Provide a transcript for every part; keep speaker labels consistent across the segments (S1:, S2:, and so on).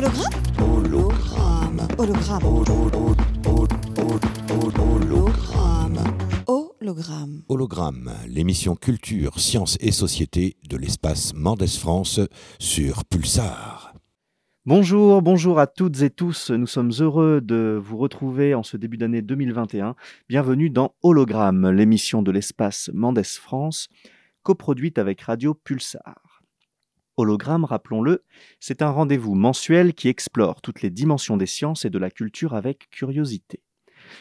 S1: Hologramme
S2: Hologramme.
S1: Hologramme.
S2: Hologramme.
S1: Hologramme.
S3: Hologramme, l'émission culture, sciences et société de l'espace Mendes France sur Pulsar.
S4: Bonjour, bonjour à toutes et tous. Nous sommes heureux de vous retrouver en ce début d'année 2021. Bienvenue dans Hologramme, l'émission de l'espace Mendes France, coproduite avec Radio Pulsar. Hologramme, rappelons-le, c'est un rendez-vous mensuel qui explore toutes les dimensions des sciences et de la culture avec curiosité.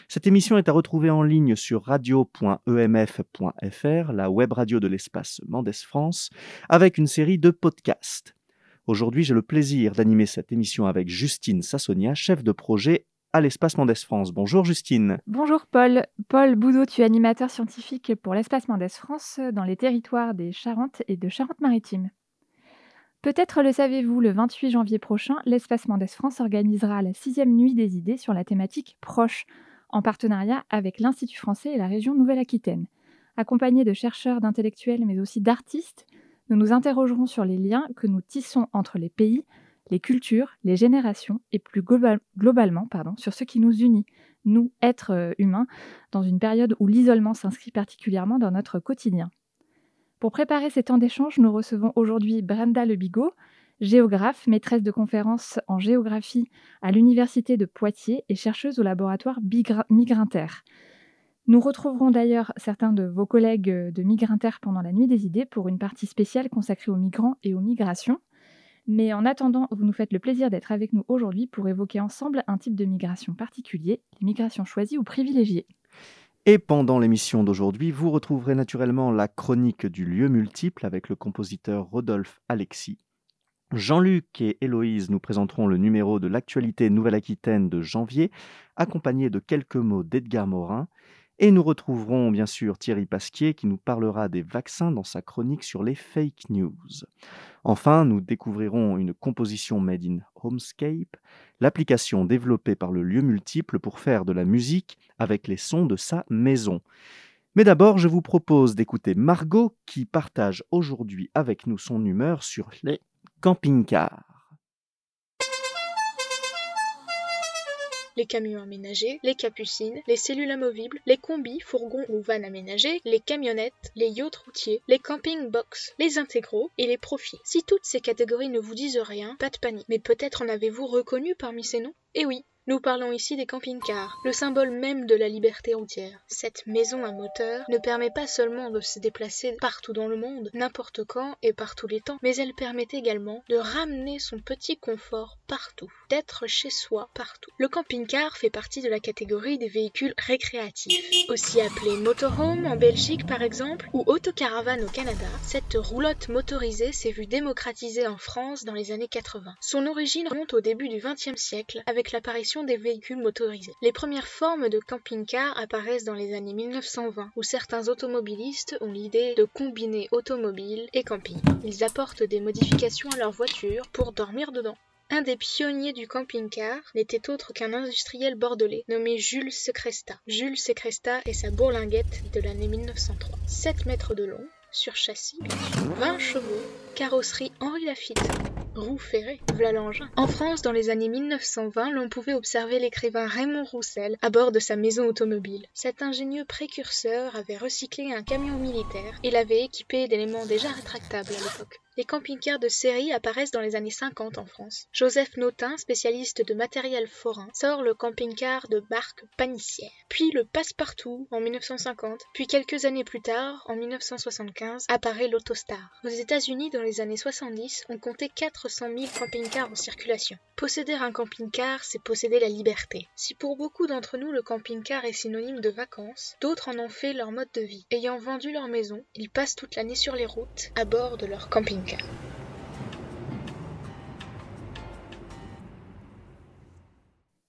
S4: Cette émission est à retrouver en ligne sur radio.emf.fr, la web radio de l'espace Mendes France, avec une série de podcasts. Aujourd'hui, j'ai le plaisir d'animer cette émission avec Justine Sassonia, chef de projet à l'espace Mendes France. Bonjour Justine.
S5: Bonjour Paul. Paul Boudot, tu es animateur scientifique pour l'espace Mendes France dans les territoires des Charentes et de Charente-Maritime. Peut-être le savez-vous, le 28 janvier prochain, l'espace Mendes France organisera la sixième nuit des idées sur la thématique proche, en partenariat avec l'Institut français et la région Nouvelle-Aquitaine. Accompagnés de chercheurs, d'intellectuels, mais aussi d'artistes, nous nous interrogerons sur les liens que nous tissons entre les pays, les cultures, les générations et plus global- globalement sur ce qui nous unit, nous, êtres euh, humains, dans une période où l'isolement s'inscrit particulièrement dans notre quotidien. Pour préparer ces temps d'échange, nous recevons aujourd'hui Brenda Lebigot, géographe, maîtresse de conférences en géographie à l'Université de Poitiers et chercheuse au laboratoire. Nous retrouverons d'ailleurs certains de vos collègues de Migrinter pendant la Nuit des idées pour une partie spéciale consacrée aux migrants et aux migrations. Mais en attendant, vous nous faites le plaisir d'être avec nous aujourd'hui pour évoquer ensemble un type de migration particulier, les migrations choisies ou privilégiées.
S4: Et pendant l'émission d'aujourd'hui, vous retrouverez naturellement la chronique du lieu multiple avec le compositeur Rodolphe Alexis. Jean-Luc et Héloïse nous présenteront le numéro de l'actualité Nouvelle-Aquitaine de janvier, accompagné de quelques mots d'Edgar Morin. Et nous retrouverons bien sûr Thierry Pasquier qui nous parlera des vaccins dans sa chronique sur les fake news. Enfin, nous découvrirons une composition made in Homescape, l'application développée par le lieu multiple pour faire de la musique avec les sons de sa maison. Mais d'abord, je vous propose d'écouter Margot qui partage aujourd'hui avec nous son humeur sur les camping-cars.
S6: Les camions aménagés, les capucines, les cellules amovibles, les combis, fourgons ou vannes aménagées, les camionnettes, les yachts routiers, les camping box, les intégraux et les profils. Si toutes ces catégories ne vous disent rien, pas de panique. Mais peut-être en avez-vous reconnu parmi ces noms? Eh oui, nous parlons ici des camping-cars, le symbole même de la liberté routière. Cette maison à moteur ne permet pas seulement de se déplacer partout dans le monde, n'importe quand et par tous les temps, mais elle permet également de ramener son petit confort partout, d'être chez soi partout. Le camping-car fait partie de la catégorie des véhicules récréatifs, aussi appelé motorhome en Belgique par exemple, ou autocaravane au Canada. Cette roulotte motorisée s'est vue démocratisée en France dans les années 80. Son origine remonte au début du XXe siècle avec l'apparition des véhicules motorisés. Les premières formes de camping-car apparaissent dans les années 1920, où certains automobilistes ont l'idée de combiner automobile et camping. Ils apportent des modifications à leur voiture pour dormir dedans. Un des pionniers du camping-car n'était autre qu'un industriel bordelais nommé Jules Secresta. Jules Secresta et sa bourlinguette de l'année 1903. 7 mètres de long, sur châssis, 20 chevaux, carrosserie Henri Lafitte, voilà l'engin. En France, dans les années 1920, l'on pouvait observer l'écrivain Raymond Roussel à bord de sa maison automobile. Cet ingénieux précurseur avait recyclé un camion militaire et l'avait équipé d'éléments déjà rétractables à l'époque. Les camping-cars de série apparaissent dans les années 50 en France. Joseph Notin, spécialiste de matériel forain, sort le camping-car de marque Panissière. Puis le Passe-Partout en 1950. Puis quelques années plus tard, en 1975, apparaît l'Autostar. Aux États-Unis, dans les années 70, on comptait 400 000 camping-cars en circulation. Posséder un camping-car, c'est posséder la liberté. Si pour beaucoup d'entre nous le camping-car est synonyme de vacances, d'autres en ont fait leur mode de vie. Ayant vendu leur maison, ils passent toute l'année sur les routes à bord de leur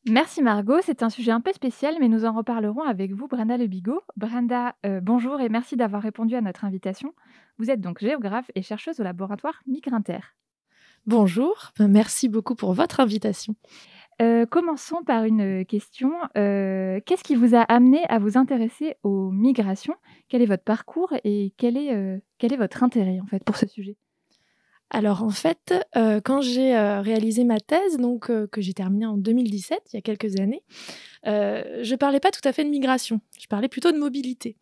S5: Merci Margot, c'est un sujet un peu spécial, mais nous en reparlerons avec vous, Brenda Lebigot. Brenda, euh, bonjour et merci d'avoir répondu à notre invitation. Vous êtes donc géographe et chercheuse au laboratoire Migrinter.
S7: Bonjour, merci beaucoup pour votre invitation.
S5: Euh, commençons par une question. Euh, Qu'est-ce qui vous a amené à vous intéresser aux migrations? Quel est votre parcours et quel est, euh, quel est votre intérêt en fait pour ce sujet?
S7: Alors en fait, euh, quand j'ai euh, réalisé ma thèse, donc euh, que j'ai terminée en 2017, il y a quelques années, je parlais pas tout à fait de migration, je parlais plutôt de mobilité.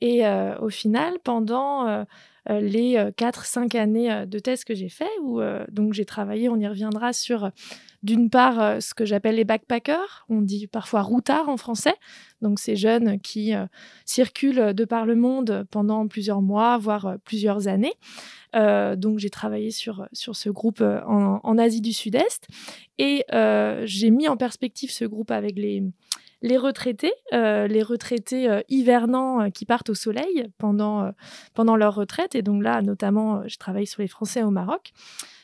S7: Et au final, pendant les 4-5 années de thèse que j'ai fait, où donc j'ai travaillé, on y reviendra sur d'une part ce que j'appelle les backpackers, on dit parfois routards en français, donc ces jeunes qui circulent de par le monde pendant plusieurs mois, voire plusieurs années. Euh, donc j'ai travaillé sur, sur ce groupe euh, en, Asie du Sud-Est et euh, j'ai mis en perspective ce groupe avec les, les retraités, les retraités hivernants qui partent au soleil pendant, pendant leur retraite. Et donc là, notamment, je travaille sur les Français au Maroc.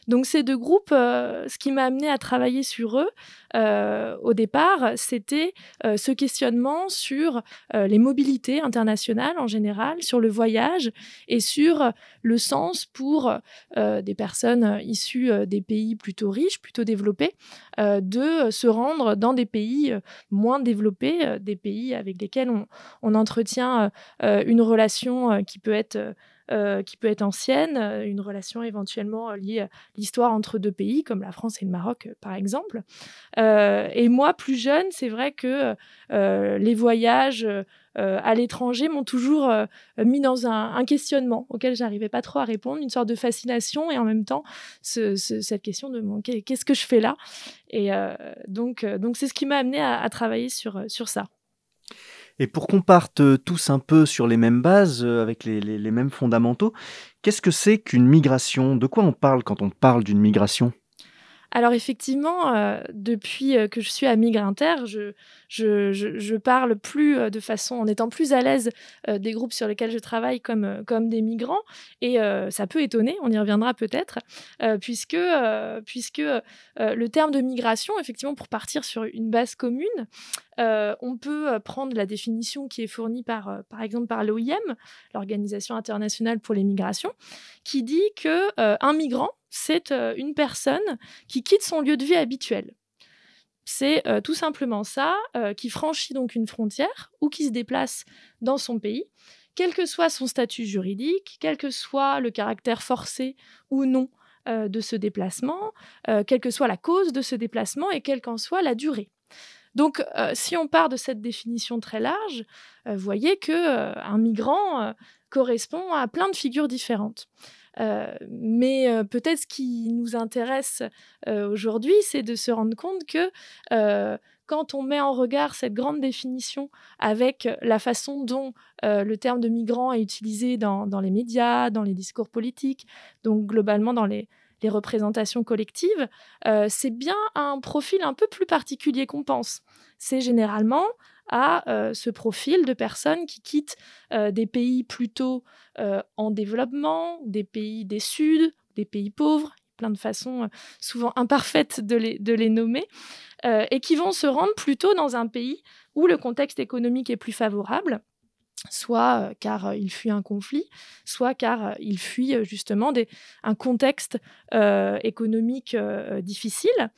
S7: Donc ces deux groupes, euh, ce qui m'a amené à travailler sur eux euh, au départ, c'était euh, ce questionnement sur les mobilités internationales en général, sur le voyage et sur le sens pour des personnes issues des pays plutôt riches, plutôt développés, de se rendre dans des pays moins développés, des pays avec lesquels on, on entretient une relation qui peut être euh, qui peut être ancienne, euh, une relation éventuellement euh, liée à l'histoire entre deux pays, comme la France et le Maroc, par exemple. et moi, plus jeune, c'est vrai que les voyages à l'étranger m'ont toujours mis dans un, questionnement auquel j'arrivais pas trop à répondre, une sorte de fascination et en même temps cette question de qu'est-ce que je fais là? Et donc, donc c'est ce qui m'a amené à, à travailler sur, sur ça.
S4: Et pour qu'on parte euh, tous un peu sur les mêmes bases, euh, avec les, les mêmes fondamentaux, qu'est-ce que c'est qu'une migration? De quoi on parle quand on parle d'une migration?
S7: Alors effectivement, euh, depuis euh, que je suis à Migrinter, je, parle plus euh, de façon, en étant plus à l'aise des groupes sur lesquels je travaille comme, comme des migrants. Et ça peut étonner, on y reviendra peut-être, puisque, puisque le terme de migration, effectivement, pour partir sur une base commune, on peut prendre la définition qui est fournie par, par exemple par l'OIM, l'Organisation internationale pour les migrations, qui dit que un migrant, c'est euh, une personne qui quitte son lieu de vie habituel. C'est euh, tout simplement ça, euh, qui franchit donc une frontière ou qui se déplace dans son pays, quel que soit son statut juridique, quel que soit le caractère forcé ou non de ce déplacement, quelle que soit la cause de ce déplacement et quelle qu'en soit la durée. Donc, si on part de cette définition très large, vous voyez que un migrant correspond à plein de figures différentes. Euh, mais euh, peut-être ce qui nous intéresse euh, aujourd'hui, c'est de se rendre compte que quand on met en regard cette grande définition avec la façon dont le terme de migrant est utilisé dans, les médias, dans les discours politiques, donc globalement dans les, les représentations collectives, c'est bien un profil un peu plus particulier qu'on pense. C'est généralement à ce profil de personnes qui quittent des pays plutôt en développement, des pays des Suds, des pays pauvres, plein de façons souvent imparfaites de les, de les nommer, et qui vont se rendre plutôt dans un pays où le contexte économique est plus favorable soit car il fuit un conflit, soit car il fuit justement des, un contexte économique difficile.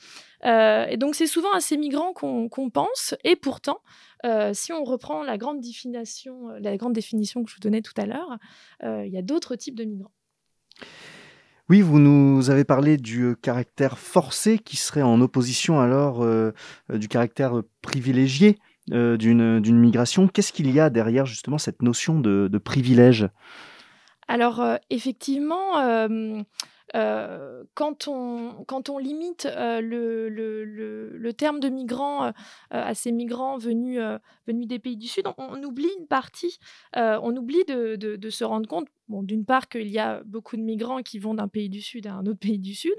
S7: et donc c'est souvent à ces migrants qu'on pense, et pourtant, si on reprend la grande, définition, la grande définition que je vous donnais tout à l'heure, il y a d'autres types de migrants.
S4: Oui, vous nous avez parlé du caractère forcé qui serait en opposition alors du caractère privilégié d'une migration. Qu'est-ce qu'il y a derrière justement cette notion de, privilège?
S7: Alors effectivement, euh, quand, on, limite le, terme de migrant à ces migrants venus, des pays du Sud, on, oublie une partie, on oublie de, se rendre compte d'une part qu'il y a beaucoup de migrants qui vont d'un pays du Sud à un autre pays du Sud,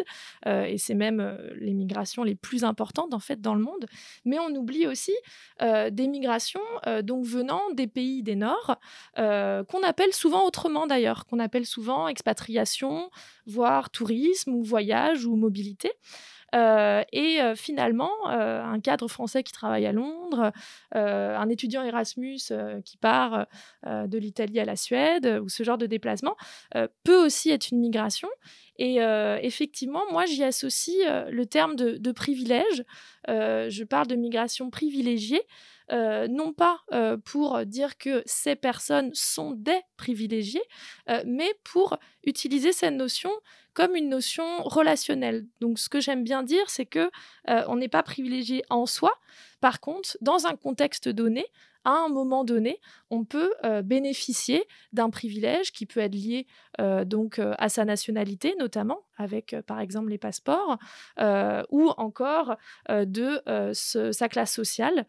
S7: euh, et c'est même euh, les migrations les plus importantes en fait dans le monde. Mais on oublie aussi euh, des migrations donc venant des pays des Nord, qu'on appelle souvent autrement d'ailleurs, qu'on appelle souvent expatriation, voire tourisme ou voyage ou mobilité. Euh, et euh, finalement, euh, un cadre français qui travaille à Londres, un étudiant Erasmus qui part de l'Italie à la Suède, ou ce genre de déplacement, peut aussi être une migration. Et effectivement, moi, j'y associe le terme de, de privilège. je parle de migration privilégiée non pas pour dire que ces personnes sont des privilégiés, mais pour utiliser cette notion comme une notion relationnelle. Donc ce que j'aime bien dire, c'est que on n'est pas privilégié en soi. Par contre, dans un contexte donné, à un moment donné, on peut bénéficier d'un privilège qui peut être lié donc à sa nationalité, notamment avec par exemple les passeports, ou encore de sa classe sociale,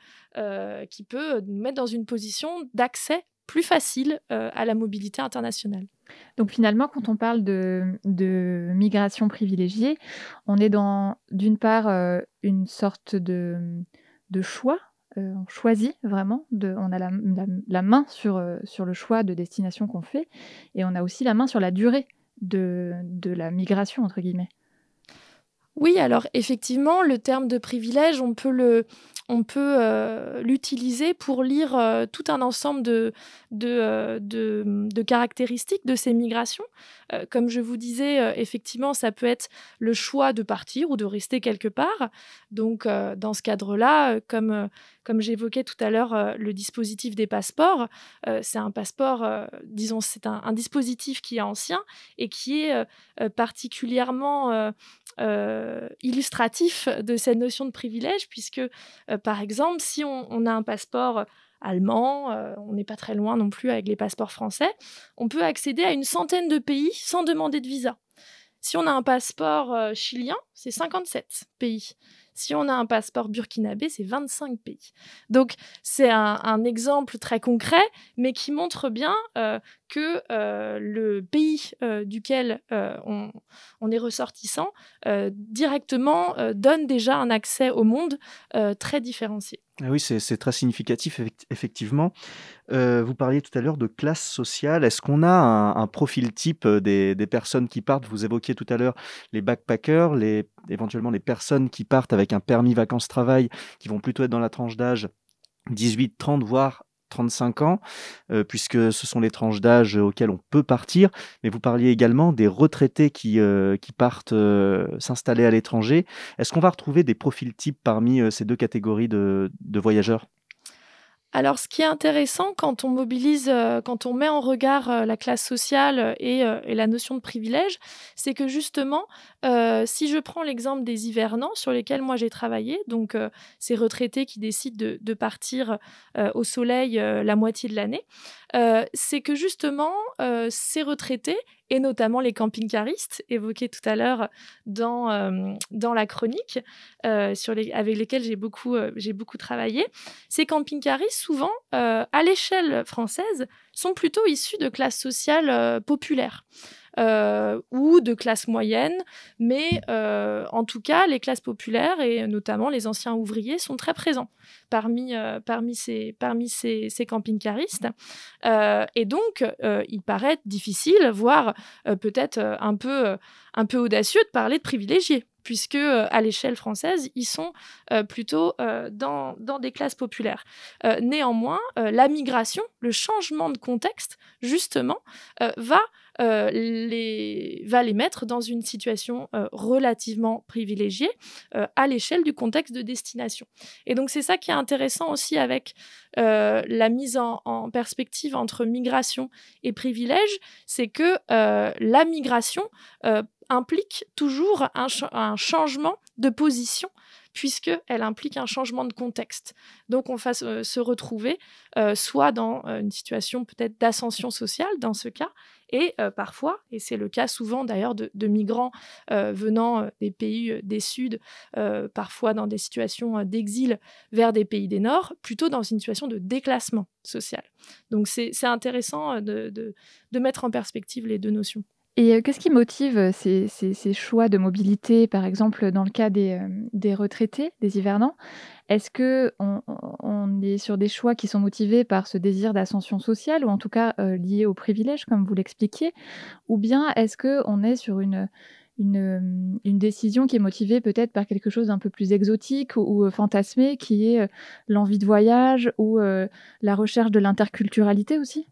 S7: qui peut nous mettre dans une position d'accès plus facile à la mobilité internationale.
S5: Donc finalement, quand on parle de, migration privilégiée, on est dans d'une part une sorte de choix euh, on choisit vraiment, on a la, main sur, euh, sur, le choix de destination qu'on fait, et on a aussi la main sur la durée de, de la migration, entre guillemets.
S7: Oui, alors effectivement, le terme de privilège, on peut le, on peut euh, l'utiliser pour lire euh, tout un ensemble de, de, euh, de, caractéristiques de ces migrations. comme je vous disais, effectivement, ça peut être le choix de partir ou de rester quelque part. Donc, dans ce cadre-là, comme, comme j'évoquais tout à l'heure, le dispositif des passeports, c'est un passeport, disons, c'est un, un, dispositif qui est ancien et qui est particulièrement illustratif de cette notion de privilège, puisque par exemple, si on, a un passeport allemand, euh, on n'est pas très loin non plus avec les passeports français, on peut accéder à une centaine de pays sans demander de visa. Si on a un passeport euh, chilien, c'est 57 pays. Si on a un passeport burkinabé, c'est 25 pays. Donc c'est un, exemple très concret, mais qui montre bien que le pays duquel on, est ressortissant directement donne déjà un accès au monde très différencié.
S4: Ah oui, c'est très significatif, effectivement. Euh, vous parliez tout à l'heure de classe sociale. Est-ce qu'on a un, profil type euh, des, personnes qui partent? Vous évoquiez tout à l'heure les backpackers, éventuellement les personnes qui partent avec un permis vacances-travail, qui vont plutôt être dans la tranche d'âge 18, 30, voire 35 ans, euh, puisque ce sont les tranches d'âge auxquelles on peut partir. Mais vous parliez également des retraités qui, euh, partent euh, s'installer à l'étranger. Est-ce qu'on va retrouver des profils types parmi ces deux catégories de voyageurs?
S7: Alors, ce qui est intéressant quand on mobilise, euh, quand on met en regard euh, la classe sociale et, euh, et, la notion de privilège, c'est que justement, si je prends l'exemple des hivernants sur lesquels moi j'ai travaillé, donc ces retraités qui décident de, de partir au soleil la moitié de l'année, c'est que justement, ces retraités et notamment les camping-caristes évoqués tout à l'heure dans, euh, dans la chronique, euh, sur les, avec lesquels j'ai beaucoup, euh, j'ai beaucoup travaillé. Ces camping-caristes, souvent, à l'échelle française, sont plutôt issus de classes sociales populaires. Euh, ou de classe moyenne, mais euh, en tout cas, les classes populaires et notamment les anciens ouvriers sont très présents parmi, euh, parmi ces, parmi ces, camping-caristes. et donc, il paraît difficile, voire peut-être un peu, un peu audacieux de parler de privilégiés puisque à l'échelle française, ils sont plutôt dans, dans, des classes populaires. néanmoins, la migration, le changement de contexte, justement, va euh, va les mettre dans une situation euh, relativement privilégiée euh, à l'échelle du contexte de destination. Et donc c'est ça qui est intéressant aussi avec la mise en, perspective entre migration et privilège, c'est que la migration implique toujours un, changement de position puisqu'elle implique un changement de contexte. Donc on va se retrouver soit dans une situation peut-être d'ascension sociale dans ce cas, et euh, parfois, et c'est le cas souvent d'ailleurs de, migrants euh, venant euh, des pays des Suds, parfois dans des situations d'exil vers des pays des Nord, plutôt dans une situation de déclassement social. Donc c'est intéressant de, de mettre en perspective les deux notions.
S5: Et qu'est-ce qui motive ces, choix de mobilité, par exemple dans le cas des, des retraités, des hivernants? Est-ce qu'on on est sur des choix qui sont motivés par ce désir d'ascension sociale, ou en tout cas liés au privilège, comme vous l'expliquiez? Ou bien est-ce qu'on est sur une, décision qui est motivée peut-être par quelque chose d'un peu plus exotique ou, fantasmé, qui est l'envie de voyage ou la recherche de l'interculturalité aussi?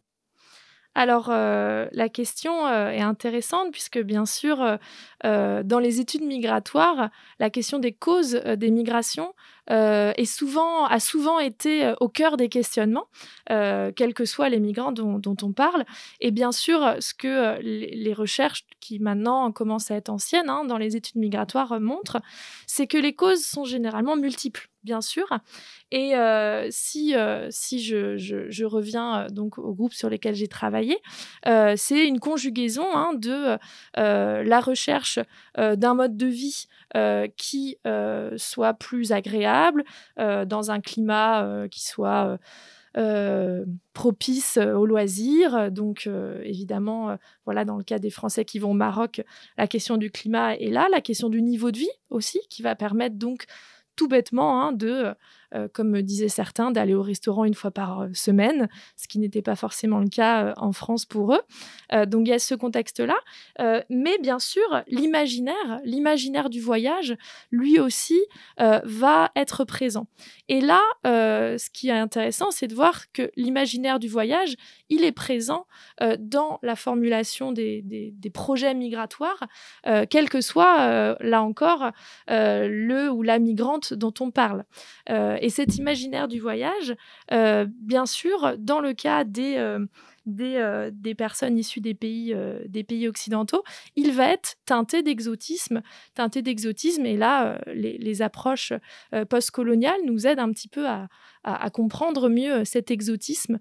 S7: Alors, la question est intéressante puisque, bien sûr, dans les études migratoires, la question des causes des migrations est souvent, a souvent été au cœur des questionnements, quels que soient les migrants dont, on parle. Et bien sûr, ce que les, recherches qui maintenant commencent à être anciennes hein, dans les études migratoires montrent, c'est que les causes sont généralement multiples bien sûr. Et si, si je, reviens donc au groupe sur lesquels j'ai travaillé, c'est une conjugaison hein, de la recherche d'un mode de vie qui soit plus agréable, dans un climat qui soit... propice aux loisirs. Donc, évidemment, voilà, dans le cas des Français qui vont au Maroc, la question du climat est là, la question du niveau de vie aussi, qui va permettre donc tout bêtement hein, de euh, comme disaient certains, d'aller au restaurant une fois par euh, semaine, ce qui n'était pas forcément le cas euh, en France pour eux. donc il y a ce contexte-là. mais bien sûr, l'imaginaire, l'imaginaire du voyage, lui aussi, va être présent. Et là, ce qui est intéressant, c'est de voir que l'imaginaire du voyage, il est présent dans la formulation des projets migratoires, quel que soit, là encore, le ou la migrante dont on parle et cet imaginaire du voyage, euh, bien sûr, dans le cas des, euh, euh, des, personnes issues des pays, des pays occidentaux, il va être teinté d'exotisme. Teinté d'exotisme, et là, les, approches postcoloniales nous aident un petit peu à, comprendre mieux cet exotisme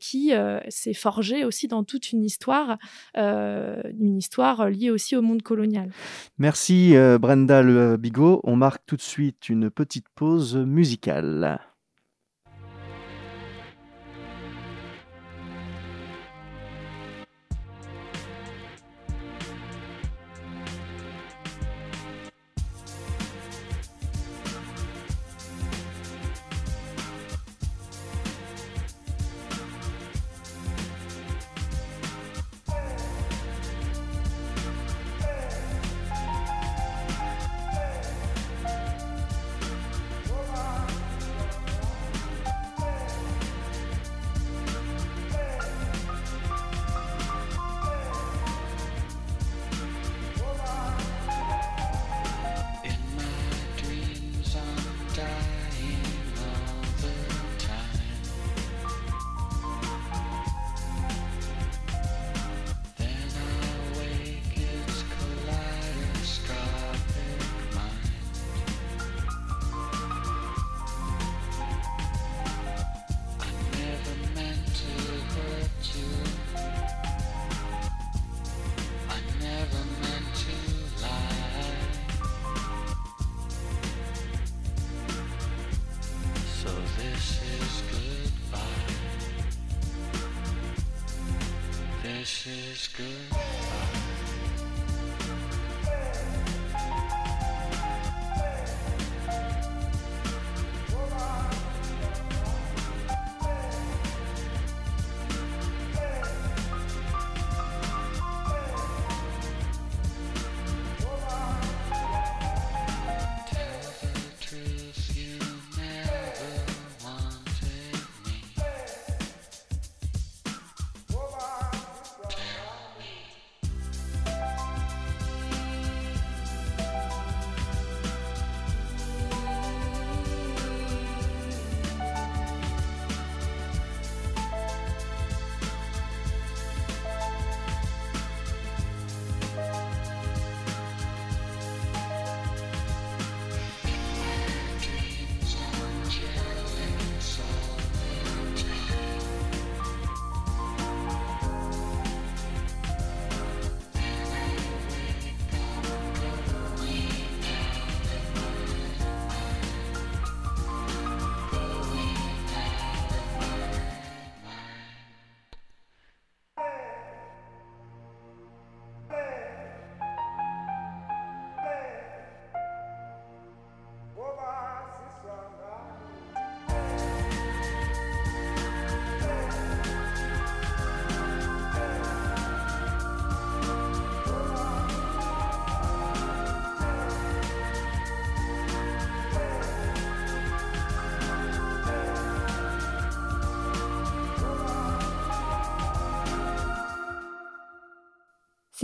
S7: qui s'est forgé aussi dans toute une histoire, une histoire liée aussi au monde colonial.
S4: Merci Brenda Le Bigot. On marque tout de suite une petite pause musicale.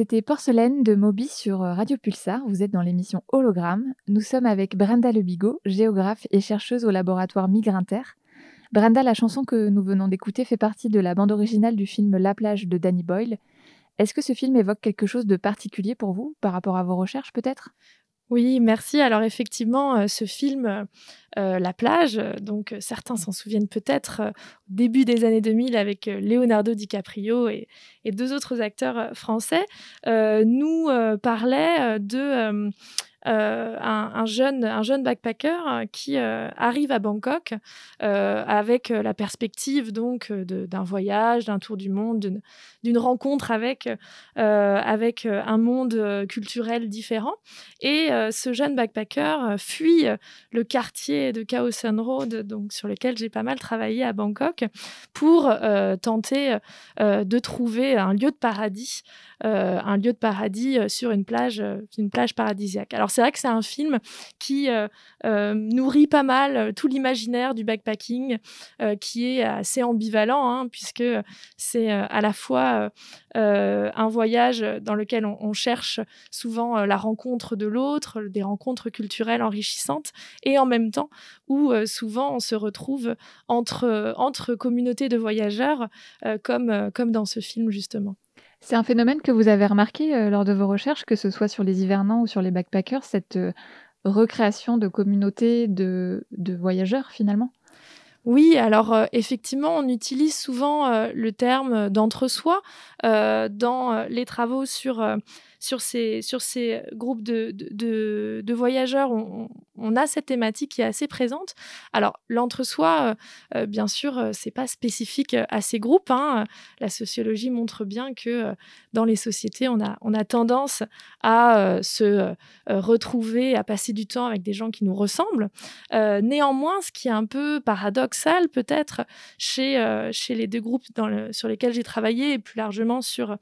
S5: C'était Porcelaine de Moby sur euh, Radio Pulsar. Vous êtes dans l'émission Hologramme. Nous sommes avec Brenda Lebigot, géographe et chercheuse au laboratoire Migrinter. Brenda, la chanson que nous venons d'écouter fait partie de la bande originale du film La plage de Danny Boyle. Est-ce que ce film évoque quelque chose de particulier pour vous par rapport à vos recherches peut-être?
S7: Oui, merci. Alors effectivement, euh, ce film, euh, euh, La plage, donc certains s'en souviennent peut-être, au début des années 2000 avec Leonardo DiCaprio et deux autres acteurs français, nous parlait de euh, un, jeune, un jeune backpacker euh, qui euh, arrive à Bangkok avec la perspective donc d'un voyage, d'un tour du monde, d'une rencontre avec, avec un monde culturel différent. Et ce jeune backpacker fuit le quartier de Khao San Road, donc sur lequel j'ai pas mal travaillé à Bangkok, pour tenter de trouver un lieu de paradis, un lieu de paradis sur une plage, une plage paradisiaque. Alors c'est vrai que c'est un film qui euh, euh, nourrit pas mal euh, tout l'imaginaire du backpacking, qui est assez ambivalent, hein, puisque c'est à la fois un voyage dans lequel on, cherche souvent la rencontre de l'autre, des rencontres culturelles enrichissantes, et en même temps où souvent on se retrouve entre, entre communautés de voyageurs, comme, comme dans ce film justement.
S5: C'est un phénomène que vous avez remarqué euh, lors de vos recherches, que ce soit sur les hivernants ou sur les backpackers, cette euh, recréation de communautés de, voyageurs finalement?
S7: Oui, alors euh, effectivement, on utilise souvent le terme d'entre-soi dans les travaux sur sur ces, sur ces groupes de, de, voyageurs, on, a cette thématique qui est assez présente. Alors, l'entre-soi, euh, euh, bien sûr, euh, c'est pas spécifique à ces groupes. Hein. La sociologie montre bien que dans les sociétés, on a, on a tendance à se retrouver, à passer du temps avec des gens qui nous ressemblent. néanmoins, ce qui est un peu paradoxal peut-être chez, chez les deux groupes sur lesquels j'ai travaillé et plus largement sur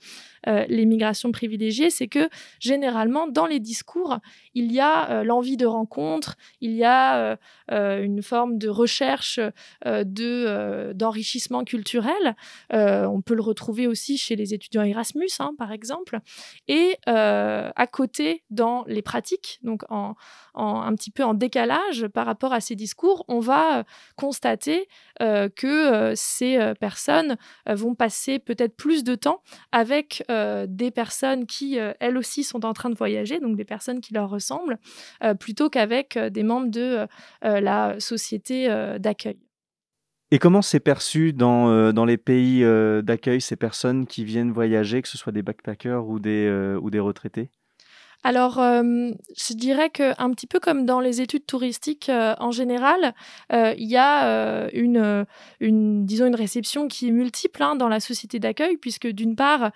S7: les migrations privilégiées, c'est que généralement, dans les discours, il y a euh, l'envie de rencontre, il y a euh, euh, une forme de recherche de, d'enrichissement culturel. on peut le retrouver aussi chez les étudiants Erasmus, hein, par exemple. Et à côté, dans les pratiques, donc en, un petit peu en décalage par rapport à ces discours, on va constater que ces personnes vont passer peut-être plus de temps avec des personnes qui, elles aussi, sont en train de voyager, donc des personnes qui leur ressemblent, euh, plutôt qu'avec euh, des membres de euh, la société d'accueil.
S4: Et comment c'est perçu dans, dans les pays d'accueil ces personnes qui viennent voyager, que ce soit des backpackers ou des, ou des retraités?
S7: Alors, euh, je dirais qu'un petit peu comme dans les études touristiques euh, en général, euh, il y a une, disons, une réception qui est multiple hein, dans la société d'accueil, puisque d'une part,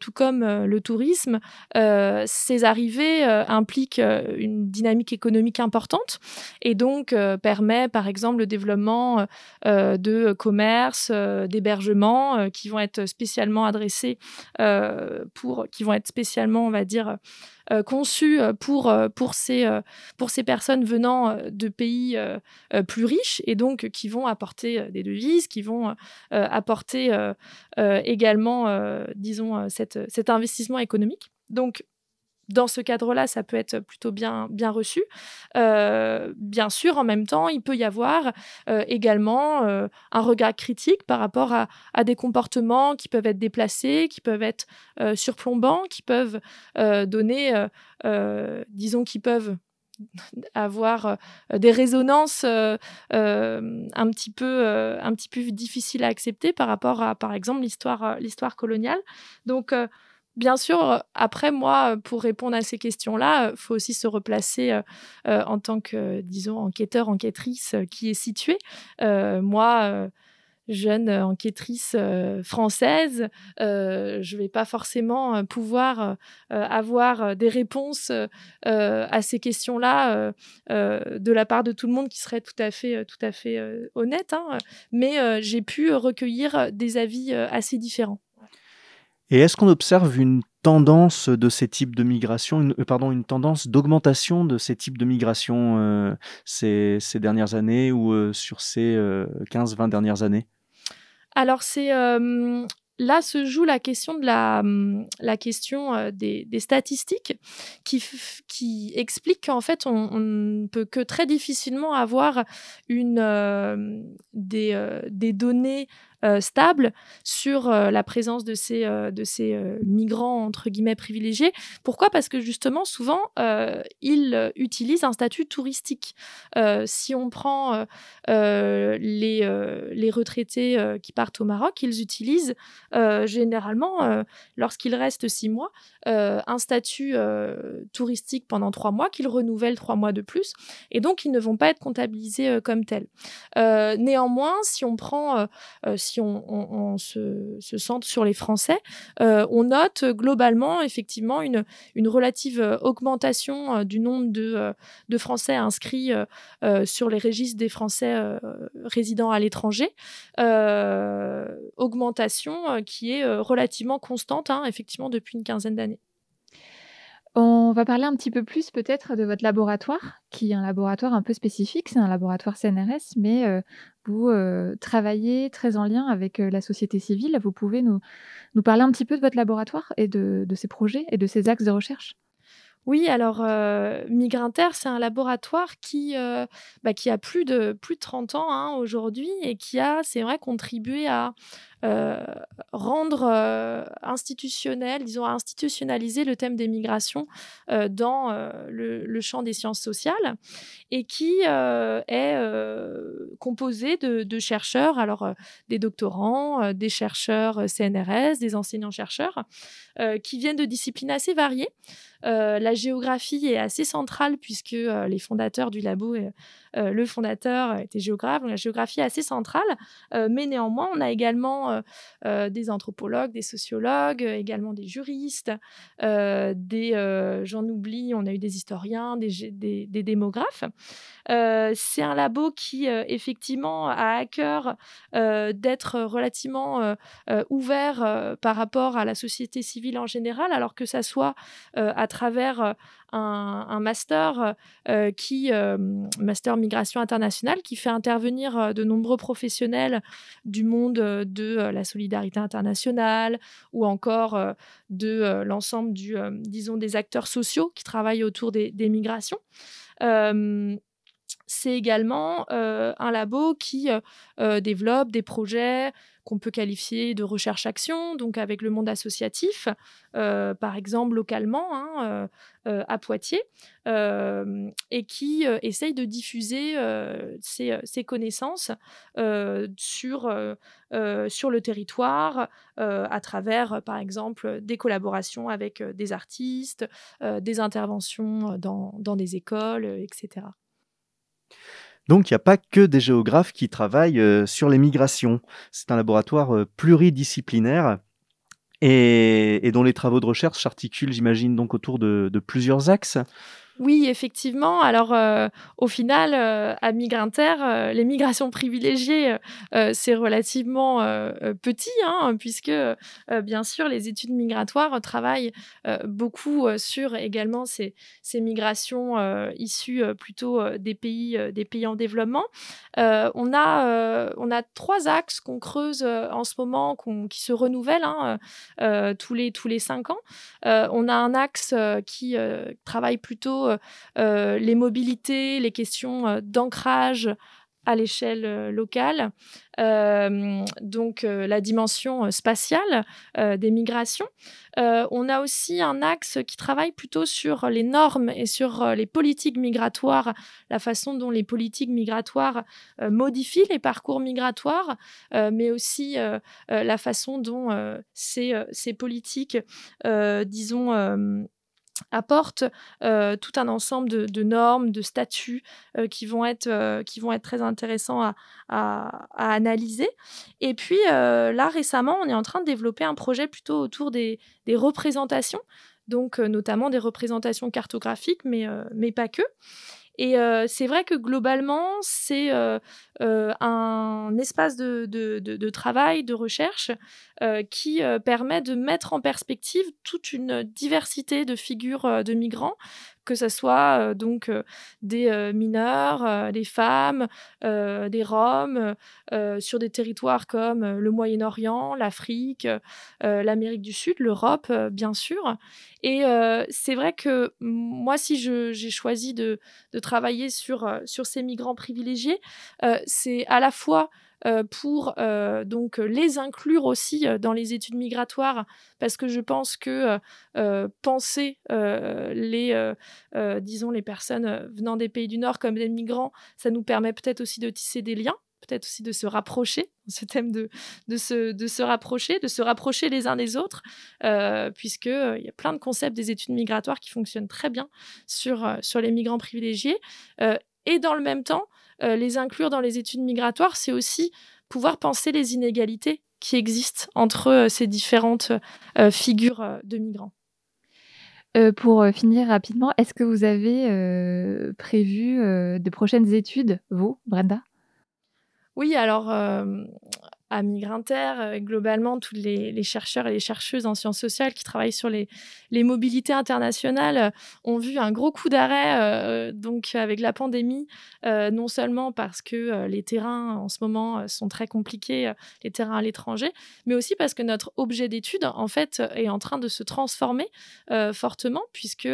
S7: tout comme le tourisme, ces arrivées impliquent une dynamique économique importante et donc permet, par exemple, le développement de commerce, d'hébergement qui vont être spécialement adressés pour, qui vont être spécialement, on va dire, euh, conçu euh, pour, euh, pour, ces, pour ces personnes venant de pays plus riches et donc qui vont apporter des devises, qui vont apporter également, disons, cet investissement économique. Donc, dans ce cadre-là, ça peut être plutôt bien, bien reçu. Euh, bien sûr, en même temps, il peut y avoir euh, également euh, un regard critique par rapport à, des comportements qui peuvent être déplacés, qui peuvent être surplombants, qui peuvent donner, disons, qui peuvent avoir des résonances un petit peu un petit peu difficiles à accepter par rapport à par exemple l'histoire l'histoire coloniale donc Bien sûr, après, moi, pour répondre à ces questions-là, il faut aussi se replacer euh, euh, en tant que, disons, enquêteur, enquêtrice euh, qui est situé. moi, jeune enquêtrice française, je ne vais pas forcément pouvoir avoir des réponses à ces questions-là de la part de tout le monde qui serait tout à fait, tout à fait honnête. Hein. mais j'ai pu recueillir des avis assez différents.
S4: Et est-ce qu'on observe une tendance de ces types de migration, euh, pardon, une tendance d'augmentation de ces types de migration euh, ces, dernières années ou euh, sur ces 15-20 dernières années?
S7: Alors c'est là se joue la question de la, la question des, des, statistiques qui, qui explique qu'en fait, on, ne peut que très difficilement avoir une, des, des, données euh, stable sur euh, la présence de ces, euh, de ces migrants, entre guillemets, privilégiés. Pourquoi? Parce que justement, souvent, ils utilisent un statut touristique. si on prend les, les retraités qui partent au Maroc, ils utilisent généralement, lorsqu'ils restent six mois, un statut touristique pendant trois mois qu'ils renouvellent trois mois de plus. Et donc, ils ne vont pas être comptabilisés comme tels. néanmoins, si on prend, on, se, centre sur les Français, euh, on note globalement effectivement une, relative euh, augmentation euh, du nombre de, Français inscrits sur les registres des Français résidant à l'étranger. augmentation qui est relativement constante, hein, effectivement, depuis une quinzaine d'années.
S5: On va parler un petit peu plus peut-être de votre laboratoire, qui est un laboratoire un peu spécifique, c'est un laboratoire CNRS, mais euh, vous euh, travaillez très en lien avec euh, la société civile. Vous pouvez nous, nous parler un petit peu de votre laboratoire et de, ses projets et de ses axes de recherche
S7: oui, alors Migrinter, c'est un laboratoire qui, bah, qui a plus de, plus de 30 ans hein, aujourd'hui et qui a, c'est vrai, contribué à euh, rendre euh, institutionnel, disons, institutionnaliser le thème des migrations euh, dans le, champ des sciences sociales et qui est composé de, chercheurs, alors des doctorants, des chercheurs CNRS, des enseignants-chercheurs, qui viennent de disciplines assez variées. la géographie est assez centrale puisque les fondateurs du labo, le fondateur était géographe, donc la géographie est assez centrale, mais néanmoins on a également euh, euh, des anthropologues, des sociologues, euh, également des juristes, des, j'en oublie, on a eu des historiens, des, des, démographes. c'est un labo qui, effectivement, a à cœur d'être relativement ouvert par rapport à la société civile en général, alors que ça soit à travers un, master euh, qui, euh, master migration internationale, qui fait intervenir euh, de nombreux professionnels du monde de la solidarité internationale ou encore de l'ensemble du, disons, des acteurs sociaux qui travaillent autour des, des migrations c'est également un labo qui développe des projets qu'on peut qualifier de recherche-action, donc avec le monde associatif, par exemple localement hein, à Poitiers, et qui essaye de diffuser ses, connaissances sur, le territoire à travers, par exemple, des collaborations avec des artistes, des interventions dans des écoles, etc.
S4: Donc il n'y a pas que des géographes qui travaillent euh, sur les migrations. C'est un laboratoire euh, pluridisciplinaire et, dont les travaux de recherche s'articulent, j'imagine, donc autour de plusieurs axes.
S7: Oui, effectivement. Alors, euh, au final, euh, à Migrinter, euh, les migrations privilégiées, c'est relativement petit, hein, puisque, bien sûr, les études migratoires travaillent beaucoup sur également ces, ces migrations issues plutôt des, pays, des pays en développement. on, a, on a trois axes qu'on creuse en ce moment, qui se renouvellent hein, tous, les, tous les cinq ans. on a un axe qui travaille plutôt les mobilités, les questions euh, d'ancrage à l'échelle locale, donc la dimension spatiale des migrations. on a aussi un axe qui travaille plutôt sur les normes et sur les politiques migratoires, la façon dont les politiques migratoires modifient les parcours migratoires, mais aussi la façon dont ces, politiques, disons, apporte euh, tout un ensemble de, normes, de statuts euh, qui, vont être, euh, qui vont être très intéressants à, analyser. Et puis là, récemment, on est en train de développer un projet plutôt autour des, des représentations, donc notamment des représentations cartographiques, mais, mais pas que. Et c'est vrai que globalement, c'est un espace de, travail, de recherche qui permet de mettre en perspective toute une diversité de figures de migrants que ce soit donc des mineurs, des femmes, des Roms, sur des territoires comme le Moyen-Orient, l'Afrique, l'Amérique du Sud, l'Europe, bien sûr. Et c'est vrai que moi, si j'ai choisi de, travailler sur ces migrants privilégiés, c'est à la fois pour donc les inclure aussi dans les études migratoires parce que je pense que penser les disons les personnes venant des pays du Nord comme des migrants ça nous permet peut-être aussi de tisser des liens peut-être aussi de se rapprocher, ce thème de, de, se, de se rapprocher, de se rapprocher les uns des autres, euh, puisqu'il y a plein de concepts des études migratoires qui fonctionnent très bien sur, sur les migrants privilégiés. Et dans le même temps, euh, les inclure dans les études migratoires, c'est aussi pouvoir penser les inégalités qui existent entre euh, ces différentes euh, figures de migrants.
S5: pour finir rapidement, est-ce que vous avez prévu de prochaines études, vous, Brenda?
S7: Oui, alors à Migrinter, euh, globalement, tous les, chercheurs et les chercheuses en sciences sociales qui travaillent sur les, mobilités internationales euh, ont vu un gros coup d'arrêt euh, donc avec la pandémie, non seulement parce que les terrains en ce moment sont très compliqués, les terrains à l'étranger, mais aussi parce que notre objet d'étude, en fait, est en train de se transformer fortement, puisque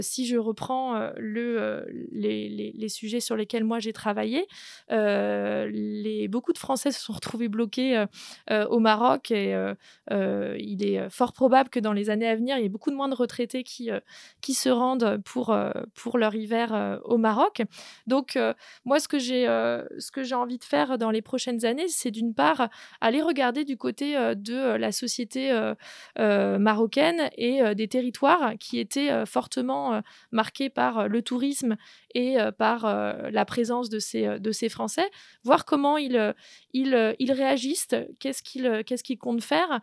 S7: si je reprends le, les, sujets sur lesquels moi j'ai travaillé, beaucoup de Français se sont retrouvés bloqué euh, euh, au Maroc et euh, il est fort probable que dans les années à venir, il y ait beaucoup de moins de retraités qui, qui se rendent pour, pour leur hiver au Maroc. Donc, moi, ce que j'ai j'ai envie de faire dans les prochaines années, c'est d'une part aller regarder du côté de la société marocaine et des territoires qui étaient fortement marqués par le tourisme et par la présence de ces, de ces Français, voir comment ils, ils réagissent, qu'est-ce qu'ils qu'est-ce qu'ils comptent faire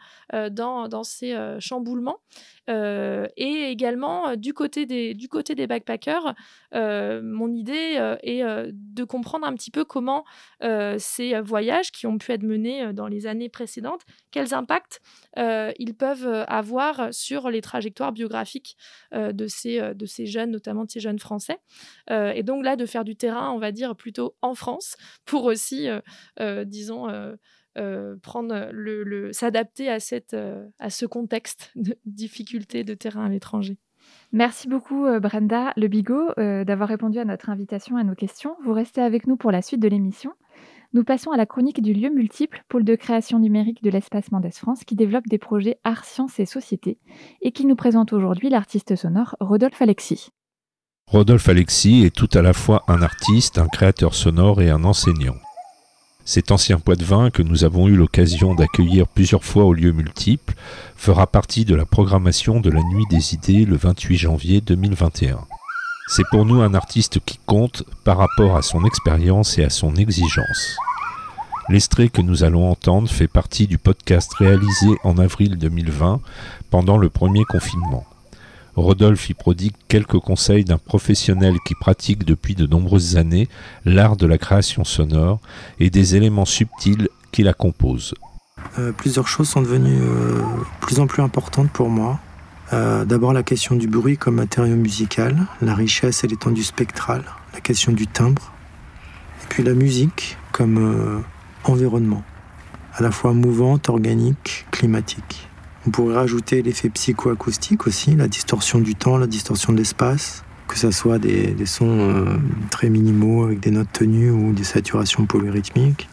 S7: dans, dans ces chamboulements. et également, du côté des, du côté des backpackers, mon idée est de comprendre un petit peu comment ces voyages qui ont pu être menés dans les années précédentes, quels impacts ils peuvent avoir sur les trajectoires biographiques de, ces, de ces jeunes, notamment de ces jeunes Français. et donc là, de faire du terrain, on va dire, plutôt en France, pour aussi, disons, prendre le, s'adapter à, cette, à ce contexte de difficulté de terrain à l'étranger.
S5: Merci beaucoup Brenda Le Bigot d'avoir répondu à notre invitation et à nos questions. Vous restez avec nous pour la suite de l'émission. Nous passons à la chronique du lieu multiple, pôle de création numérique de l'espace Mendes France, qui développe des projets art, sciences et société, et qui nous présente aujourd'hui l'artiste sonore Rodolphe Alexis.
S1: Rodolphe Alexis est tout à la fois un artiste, un créateur sonore et un enseignant. Cet ancien vin que nous avons eu l'occasion d'accueillir plusieurs fois au lieu multiples fera partie de la programmation de la Nuit des idées le 28 janvier 2021. C'est pour nous un artiste qui compte par rapport à son expérience et à son exigence. L'extrait que nous allons entendre fait partie du podcast réalisé en avril 2020 pendant le premier confinement. Rodolphe y prodigue quelques conseils d'un professionnel qui pratique depuis de nombreuses années l'art de la création sonore et des éléments subtils qui la composent.
S8: Euh, plusieurs choses sont devenues euh, plus en plus importantes pour moi. Euh, d'abord la question du bruit comme matériau musical, la richesse et l'étendue spectrale, la question du timbre, et puis la musique comme environnement, à la fois mouvante, organique, climatique. On pourrait rajouter l'effet psychoacoustique aussi, la distorsion du temps, la distorsion de l'espace, que ce soit des, sons euh, très minimaux avec des notes tenues ou des saturations polyrythmiques.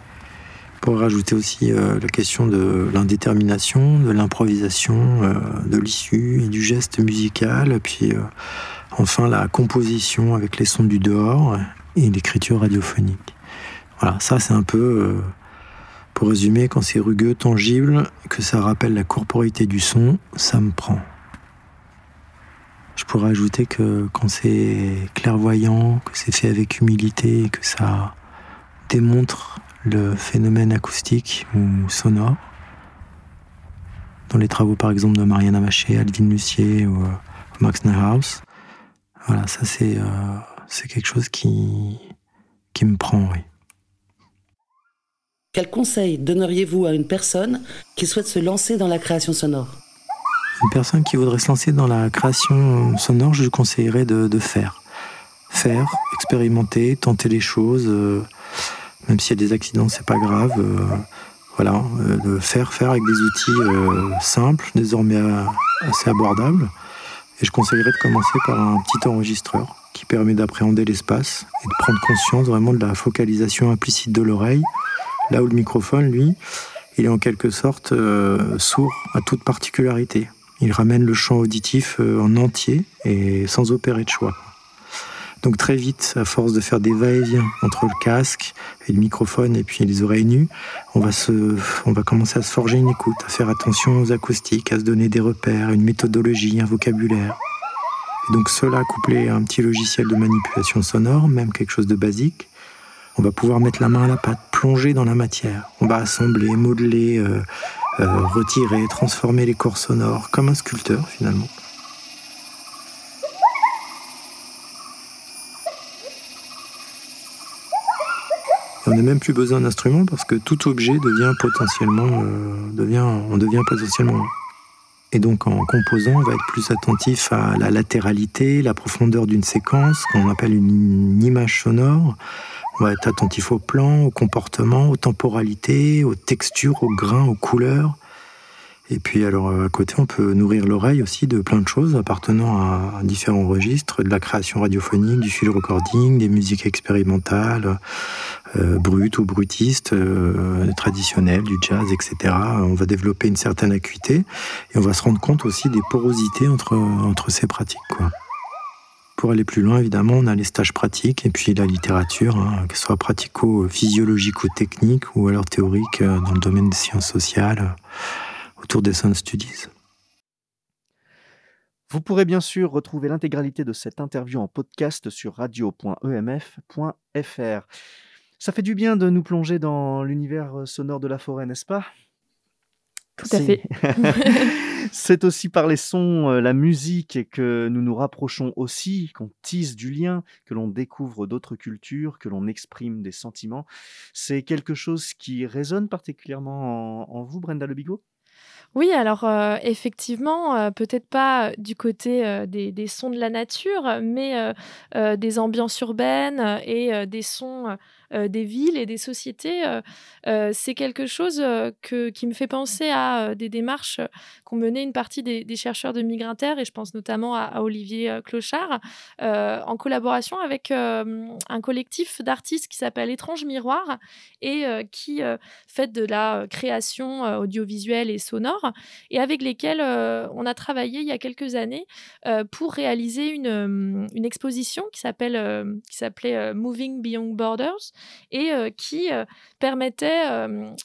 S8: On pourrait rajouter aussi euh, la question de l'indétermination, de l'improvisation, euh, de l'issue et du geste musical, puis enfin la composition avec les sons du dehors et l'écriture radiophonique. Voilà, ça c'est un peu pour résumer, quand c'est rugueux, tangible, que ça rappelle la corporité du son, ça me prend. Je pourrais ajouter que quand c'est clairvoyant, que c'est fait avec humilité, que ça démontre le phénomène acoustique ou sonore, dans les travaux par exemple de Mariana Maché, Alvin Lucier ou euh, Max Neuhaus, voilà, ça c'est euh, quelque chose qui, qui me prend, oui.
S9: Quel conseil donneriez-vous à une personne qui souhaite se lancer dans la création sonore?
S8: Une personne qui voudrait se lancer dans la création sonore, je lui conseillerais de, faire. Faire, expérimenter, tenter les choses. Euh, même s'il y a des accidents, c'est pas grave. Euh, voilà, euh, de faire, faire avec des outils simples, désormais assez abordables. Et je conseillerais de commencer par un petit enregistreur qui permet d'appréhender l'espace et de prendre conscience vraiment de la focalisation implicite de l'oreille, là où le microphone, lui, il est en quelque sorte sourd à toute particularité. Il ramène le champ auditif euh, en entier et sans opérer de choix. Donc très vite, à force de faire des va-et-vient entre le casque et le microphone et puis les oreilles nues, on va, se, on va commencer à se forger une écoute, à faire attention aux acoustiques, à se donner des repères, une méthodologie, un vocabulaire. Et donc cela couplé à un petit logiciel de manipulation sonore, même quelque chose de basique, on va pouvoir mettre la main à la pâte, plonger dans la matière. On va assembler, modeler, euh, euh, retirer, transformer les corps sonores, comme un sculpteur finalement. on n'a même plus besoin d'instruments parce que tout objet devient potentiellement, euh, devient, on devient potentiellement. Et donc en composant, on va être plus attentif à la latéralité, la profondeur d'une séquence, qu'on appelle une image sonore, on va être attentif au plan, au comportement, aux temporalités, aux textures, aux grains, aux couleurs. Et puis alors à côté, on peut nourrir l'oreille aussi de plein de choses appartenant à différents registres, de la création radiophonique, du field recording, des musiques expérimentales, euh, brutes ou brutistes, euh, traditionnelles, du jazz, etc. On va développer une certaine acuité et on va se rendre compte aussi des porosités entre, entre ces pratiques. Quoi. Pour aller plus loin, évidemment, on a les stages pratiques et puis la littérature, hein, que ce soit pratico-physiologique ou technique ou alors théorique euh, dans le domaine des sciences sociales, euh, autour des Sun Studies.
S4: Vous pourrez bien sûr retrouver l'intégralité de cette interview en podcast sur radio.emf.fr. Ça fait du bien de nous plonger dans l'univers euh, sonore de la forêt, n'est-ce pas?
S5: Tout à fait.
S4: C'est aussi par les sons, euh, la musique que nous nous rapprochons aussi, qu'on tisse du lien, que l'on découvre d'autres cultures, que l'on exprime des sentiments. C'est quelque chose qui résonne particulièrement en, vous, Brenda Le Bigot
S7: oui, alors euh, effectivement, euh, peut-être pas du côté des, sons de la nature, mais des ambiances urbaines et des sons euh, des villes et des sociétés, euh, euh, c'est quelque chose que, qui me fait penser à des démarches qu'ont menées une partie des, chercheurs de Migrinter, et je pense notamment à, Olivier Clochard, en collaboration avec un collectif d'artistes qui s'appelle Étrange Miroir et qui fait de la création audiovisuelle et sonore, et avec lesquels on a travaillé il y a quelques années pour réaliser une, une exposition qui s'appelle qui s'appelait Moving Beyond Borders et qui permettait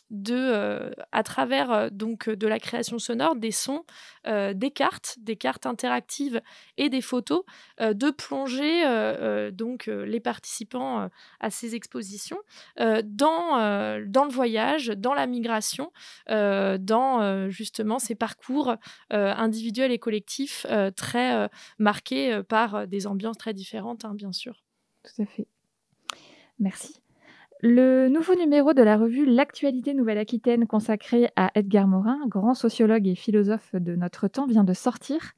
S7: de, à travers donc de la création sonore, des sons, des cartes, des cartes interactives et des photos, de plonger donc les participants à ces expositions dans, dans le voyage, dans la migration, dans justement ces parcours individuels et collectifs très marqués par des ambiances très différentes, hein, bien sûr.
S5: Tout à fait. Merci. Le nouveau numéro de la revue L'actualité Nouvelle-Aquitaine consacré à Edgar Morin, grand sociologue et philosophe de notre temps, vient de sortir.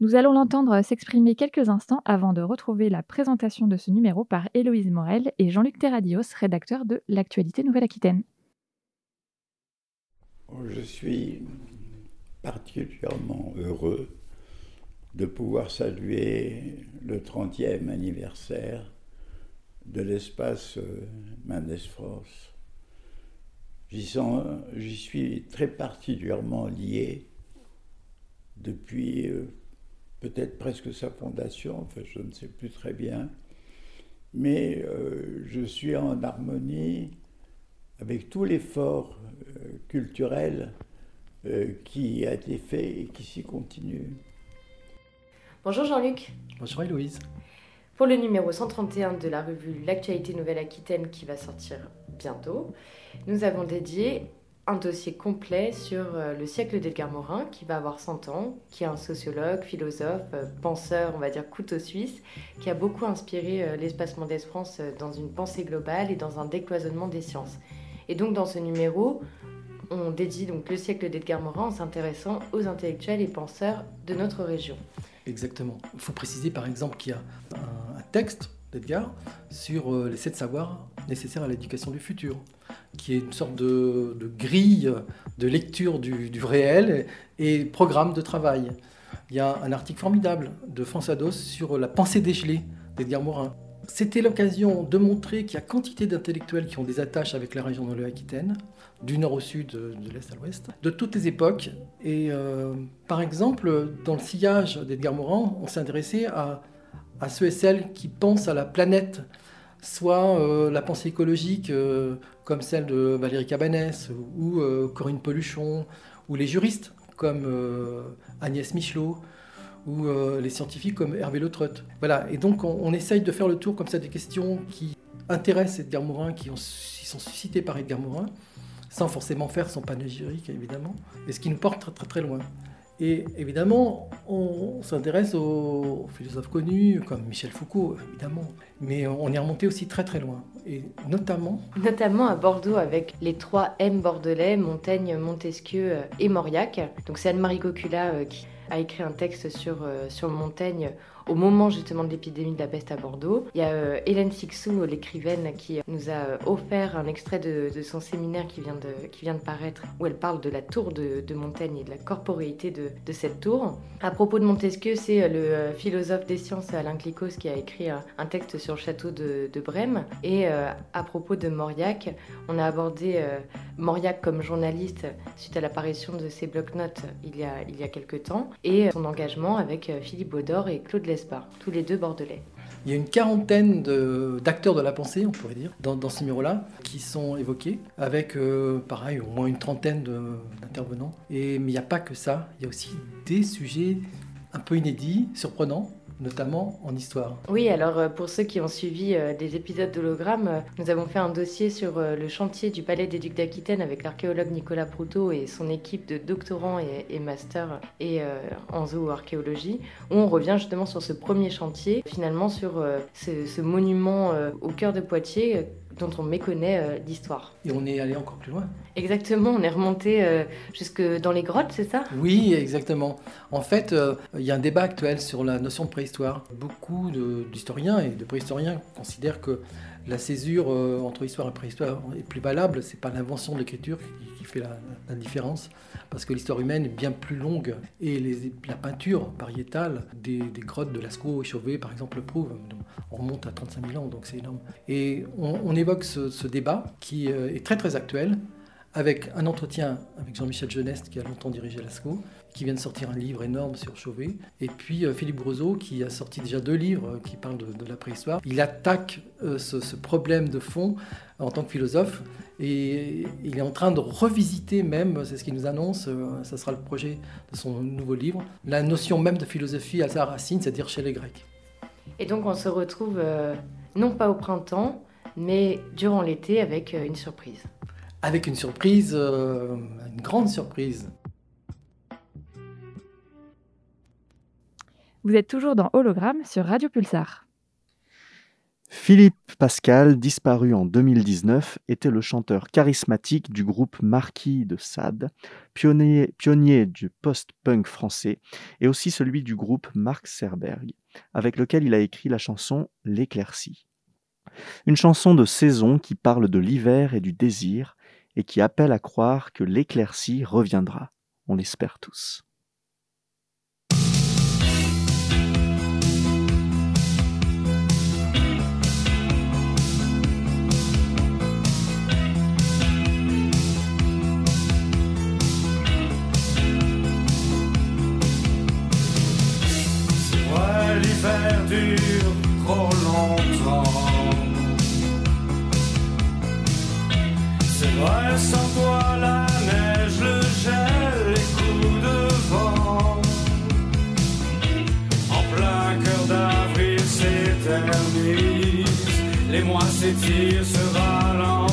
S5: Nous allons l'entendre s'exprimer quelques instants avant de retrouver la présentation de ce numéro par Héloïse Morel et Jean-Luc Terradios, rédacteur de L'actualité Nouvelle-Aquitaine.
S9: Je suis particulièrement heureux de pouvoir saluer le 30e anniversaire de l'espace euh, Mendes France. J'y suis très particulièrement lié depuis euh, peut-être presque sa fondation, enfin je ne sais plus très bien, mais euh, je suis en harmonie avec tout l'effort culturel qui a été fait et qui s'y continue.
S10: Bonjour Jean-Luc.
S11: Bonjour Héloïse.
S10: Pour le numéro 131 de la revue L'actualité Nouvelle-Aquitaine qui va sortir bientôt, nous avons dédié un dossier complet sur euh, le siècle d'Edgar Morin, qui va avoir 100 ans, qui est un sociologue, philosophe, euh, penseur, on va dire couteau suisse, qui a beaucoup inspiré euh, l'espace Mendès France dans une pensée globale et dans un décloisonnement des sciences. Et donc dans ce numéro, on dédie le siècle d'Edgar Morin en s'intéressant aux intellectuels et penseurs de notre région.
S11: Exactement. Il faut préciser par exemple qu'il y a un, texte d'Edgar sur euh, les sept savoirs nécessaires à l'éducation du futur, qui est une sorte de, grille de lecture du, réel et, programme de travail. Il y a un article formidable de François sur la pensée dégelée d'Edgar Morin. C'était l'occasion de montrer qu'il y a quantité d'intellectuels qui ont des attaches avec la région de l'Aquitaine, du nord au sud, de l'est à l'ouest, de toutes les époques. Et euh, par exemple, dans le sillage d'Edgar Morin, on s'est intéressé à, ceux et celles qui pensent à la planète, soit euh, la pensée écologique euh, comme celle de Valérie Cabanès ou euh, Corinne Peluchon, ou les juristes comme euh, Agnès Michelot ou euh, les scientifiques comme Hervé Le. Voilà, et donc on, on, essaye de faire le tour comme ça des questions qui intéressent Edgar Morin, qui, ont, qui sont suscitées par Edgar Morin, sans forcément faire son panégyrique évidemment, et ce qui nous porte très très, très loin. Et évidemment, on, s'intéresse aux, philosophes connus comme Michel Foucault, évidemment, mais on est remonté aussi très très loin, et notamment...
S10: Notamment à Bordeaux avec les trois M bordelais, Montaigne, Montesquieu et Mauriac. Donc c'est Anne-Marie Cocula euh, qui a écrit un texte sur, euh, sur Montaigne au moment justement de l'épidémie de la peste à Bordeaux. Il y a euh, Hélène Sixou, l'écrivaine, qui nous a offert un extrait de, son séminaire qui vient de, qui vient de paraître, où elle parle de la tour de, Montaigne et de la corporéité de, cette tour. À propos de Montesquieu, c'est le philosophe des sciences Alain Clicos qui a écrit un, texte sur le château de, Brême. Et euh, à propos de Mauriac, on a abordé euh, Mauriac comme journaliste suite à l'apparition de ses blocs-notes il y a, il a quelques temps, et son engagement avec euh, Philippe Baudor et Claude Tous les deux bordelais.
S11: Il y a une quarantaine d'acteurs de, la pensée, on pourrait dire, dans, dans ce numéro-là, qui sont évoqués, avec, euh, pareil, au moins une trentaine d'intervenants. Mais il n'y a pas que ça, il y a aussi des sujets un peu inédits, surprenants, notamment en histoire.
S10: Oui, alors euh, pour ceux qui ont suivi euh, des épisodes d'Hologramme, euh, nous avons fait un dossier sur le chantier du Palais des Ducs d'Aquitaine avec l'archéologue Nicolas Proutot et son équipe de doctorants et, masters en zooarchéologie, où on revient justement sur ce premier chantier, finalement sur ce, ce, monument au cœur de Poitiers dont on méconnaît euh, l'histoire.
S11: Et on est allé encore plus loin.
S10: Exactement, on est remonté euh, jusque dans les grottes, c'est ça?
S11: Oui, exactement. En fait, euh, il y a un débat actuel sur la notion de préhistoire. Beaucoup d'historiens et de préhistoriens considèrent que la césure entre histoire et préhistoire est plus valable. C'est pas l'invention de l'écriture qui, qui, fait la, différence, parce que l'histoire humaine est bien plus longue et la peinture pariétale des, grottes de Lascaux et Chauvet, par exemple, le prouve. On remonte à 35 000 ans, donc c'est énorme. Et on, évoque ce, ce, débat qui est très très actuel avec un entretien avec Jean-Michel Geneste qui a longtemps dirigé Lascaux, qui vient de sortir un livre énorme sur Chauvet, et puis euh, Philippe Broseau qui a sorti déjà deux livres euh, qui parlent de, de la préhistoire. Il attaque euh, ce, ce, problème de fond en tant que philosophe et il est en train de revisiter même, c'est ce qu'il nous annonce, ça sera le projet de son nouveau livre, la notion même de philosophie à sa racine, c'est-à-dire chez les Grecs.
S10: Et donc on se retrouve euh, non pas au printemps, mais durant l'été avec une surprise.
S11: Avec une surprise, euh, une grande surprise.
S5: Vous êtes toujours dans Hologramme sur Radio Pulsar.
S4: Philippe Pascal, disparu en 2019, était le chanteur charismatique du groupe Marquis de Sade, pionnier, du post-punk français, et aussi celui du groupe Mark Serberg, avec lequel il a écrit la chanson L'éclaircie. Une chanson de saison qui parle de l'hiver et du désir, et qui appelle à croire que l'éclaircie reviendra. On l'espère tous.
S12: L'hiver dure trop longtemps. C'est vrai, sans toi, la neige, le gel, les coups de vent. En plein cœur d'avril s'éternise, les mois s'étirent, se ralentissent,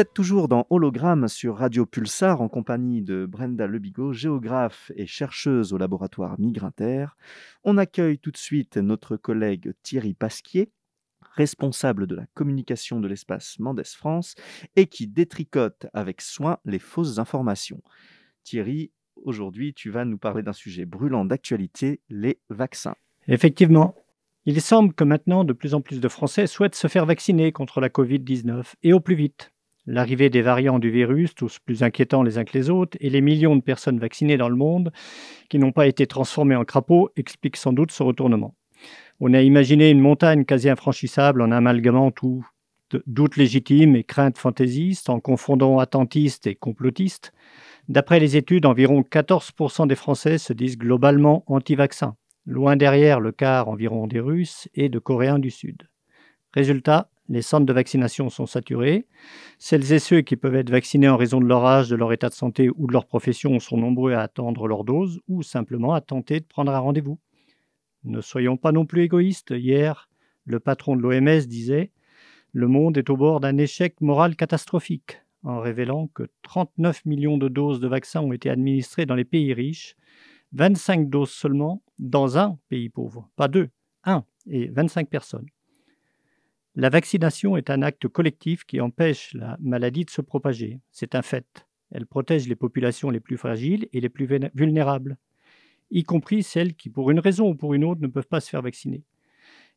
S4: êtes toujours dans Hologramme sur Radio Pulsar en compagnie de Brenda Lebigot, géographe et chercheuse au laboratoire Migrinter. On accueille tout de suite notre collègue Thierry Pasquier, responsable de la communication de l'espace Mendes France et qui détricote avec soin les fausses informations. Thierry, aujourd'hui, tu vas nous parler d'un sujet brûlant d'actualité, les vaccins.
S13: Effectivement. Il semble que maintenant, de plus en plus de Français souhaitent se faire vacciner contre la Covid-19, et au plus vite. L'arrivée des variants du virus, tous plus inquiétants les uns que les autres, et les millions de personnes vaccinées dans le monde qui n'ont pas été transformées en crapauds expliquent sans doute ce retournement. On a imaginé une montagne quasi infranchissable en amalgamant tout doutes légitimes et craintes fantaisistes, en confondant attentistes et complotistes. D'après les études, environ 14% des Français se disent globalement anti-vaccins, loin derrière le quart environ des Russes et de Coréens du Sud. Résultat, les centres de vaccination sont saturés. Celles et ceux qui peuvent être vaccinés en raison de leur âge, de leur état de santé ou de leur profession sont nombreux à attendre leur dose ou simplement à tenter de prendre un rendez-vous. Ne soyons pas non plus égoïstes. Hier, le patron de l'OMS disait Le monde est au bord d'un échec moral catastrophique, en révélant que 39 millions de doses de vaccins ont été administrées dans les pays riches, 25 doses seulement dans un pays pauvre, pas deux, un, et 25 personnes. La vaccination est un acte collectif qui empêche la maladie de se propager. C'est un fait. Elle protège les populations les plus fragiles et les plus vulnérables, y compris celles qui, pour une raison ou pour une autre, ne peuvent pas se faire vacciner.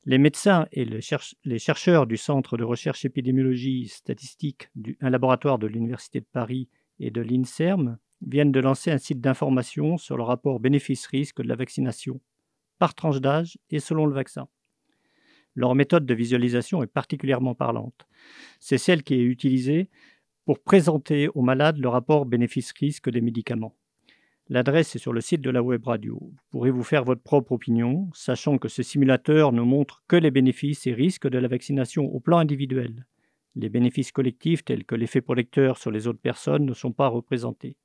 S13: Les médecins et les, cherche- les chercheurs du Centre de recherche épidémiologie statistique, un laboratoire de l'Université de Paris et de l'INSERM, viennent de lancer un site d'information sur le rapport bénéfice-risque de la vaccination, par tranche d'âge et selon le vaccin. Leur méthode de visualisation est particulièrement parlante. C'est celle qui est utilisée pour présenter aux malades le rapport bénéfice-risque des médicaments. L'adresse est sur le site de la web radio. Vous pourrez vous faire votre propre opinion, sachant que ce simulateur ne montre que les bénéfices et risques de la vaccination au plan individuel. Les bénéfices collectifs, tels que l'effet protecteur sur les autres personnes, ne sont pas représentés.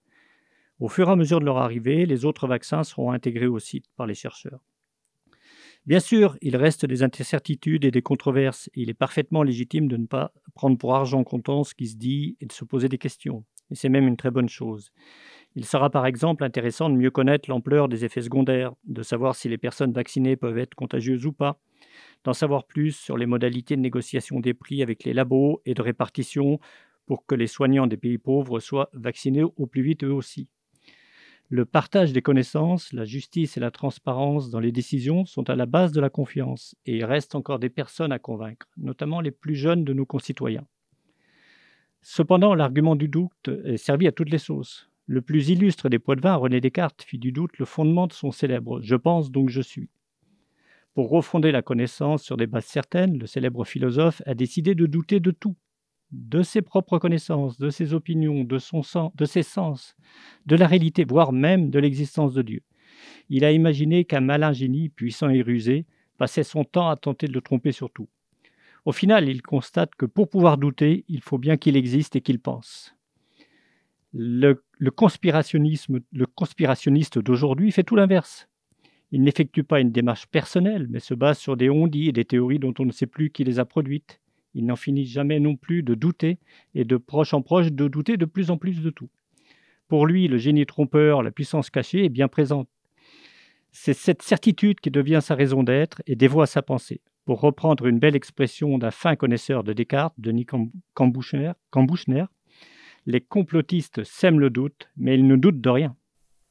S13: Au fur et à mesure de leur arrivée, les autres vaccins seront intégrés au site par les chercheurs. Bien sûr, il reste des incertitudes et des controverses. il est parfaitement légitime de ne pas prendre pour argent comptant ce qui se dit et de se poser des questions. Et c'est même une très bonne chose. Il sera par exemple intéressant de mieux connaître l'ampleur des effets secondaires, de savoir si les personnes vaccinées peuvent être contagieuses ou pas, d'en savoir plus sur les modalités de négociation des prix avec les labos et de répartition pour que les soignants des pays pauvres soient vaccinés au plus vite eux aussi. Le partage des connaissances, la justice et la transparence dans les décisions sont à la base de la confiance et il reste encore des personnes à convaincre, notamment les plus jeunes de nos concitoyens. Cependant, l'argument du doute est servi à toutes les sauces. Le plus illustre des Poitvins, René Descartes, fit du doute le fondement de son célèbre Je pense donc je suis. Pour refonder la connaissance sur des bases certaines, le célèbre philosophe a décidé de douter de tout, de ses propres connaissances, de ses opinions, de, son sens, de ses sens, de la réalité, voire même de l'existence de Dieu. Il a imaginé qu'un malin génie, puissant et rusé, passait son temps à tenter de le tromper sur tout. Au final, il constate que pour pouvoir douter, il faut bien qu'il existe et qu'il pense. Le, conspirationnisme, le conspirationniste d'aujourd'hui fait tout l'inverse. Il n'effectue pas une démarche personnelle, mais se base sur des on-dit et des théories dont on ne sait plus qui les a produites. Il n'en finit jamais non plus de douter, et de proche en proche de douter de plus en plus de tout. Pour lui, le génie trompeur, la puissance cachée est bien présente. C'est cette certitude qui devient sa raison d'être et dévoie sa pensée. Pour reprendre une belle expression d'un fin connaisseur de Descartes, Denis Cambouchner, les complotistes sèment le doute, mais ils ne doutent de rien.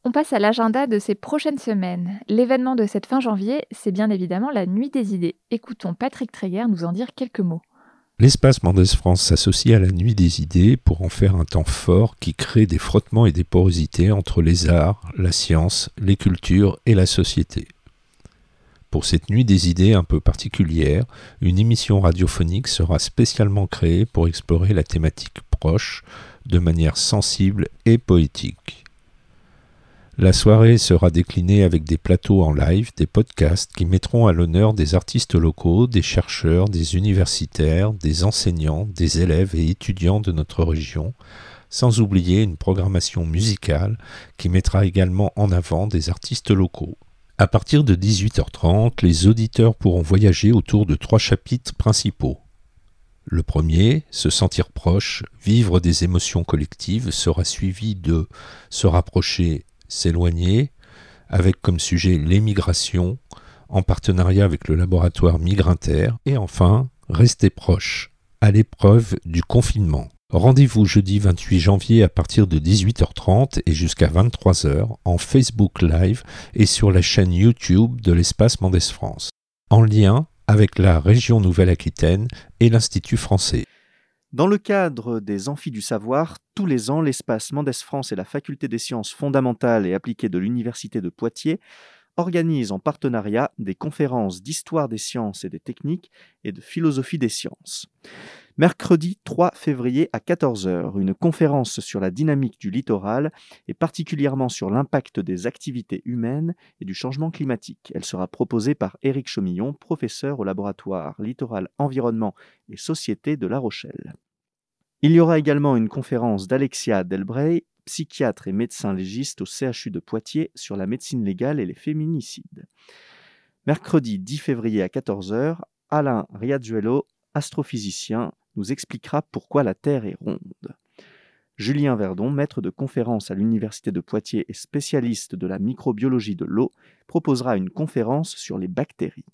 S5: On passe à l'agenda de ces prochaines semaines. L'événement de cette fin janvier, c'est bien évidemment la Nuit des idées. Écoutons Patrick Treyer nous en dire quelques mots.
S1: L'espace Mendes France s'associe à la Nuit des idées pour en faire un temps fort qui crée des frottements et des porosités entre les arts, la science, les cultures et la société. Pour cette nuit des idées un peu particulière, une émission radiophonique sera spécialement créée pour explorer la thématique proche de manière sensible et poétique. La soirée sera déclinée avec des plateaux en live, des podcasts qui mettront à l'honneur des artistes locaux, des chercheurs, des universitaires, des enseignants, des élèves et étudiants de notre région, sans oublier une programmation musicale qui mettra également en avant des artistes locaux. À partir de 18h30, les auditeurs pourront voyager autour de trois chapitres principaux. Le premier, se sentir proche, vivre des émotions collectives, sera suivi de se rapprocher, s'éloigner, avec comme sujet l'émigration, en partenariat avec le laboratoire Migrinter, et enfin, rester proche, à l'épreuve du confinement. Rendez-vous jeudi 28 janvier à partir de 18h30 et jusqu'à 23h en Facebook Live et sur la chaîne YouTube de l'Espace Mendes France, en lien avec la région Nouvelle-Aquitaine et l'Institut français.
S4: Dans le cadre des Amphis du Savoir, tous les ans, l'espace Mendes France et la Faculté des sciences fondamentales et appliquées de l'Université de Poitiers organisent en partenariat des conférences d'histoire des sciences et des techniques et de philosophie des sciences. Mercredi 3 février à 14h, une conférence sur la dynamique du littoral et particulièrement sur l'impact des activités humaines et du changement climatique. Elle sera proposée par Éric Chomillon, professeur au laboratoire Littoral Environnement et Société de La Rochelle. Il y aura également une conférence d'Alexia Delbray, psychiatre et médecin légiste au CHU de Poitiers sur la médecine légale et les féminicides. Mercredi 10 février à 14h, Alain Riazuelo, astrophysicien, nous expliquera pourquoi la Terre est ronde. Julien Verdon, maître de conférence à l'Université de Poitiers et spécialiste de la microbiologie de l'eau, proposera une conférence sur les bactéries.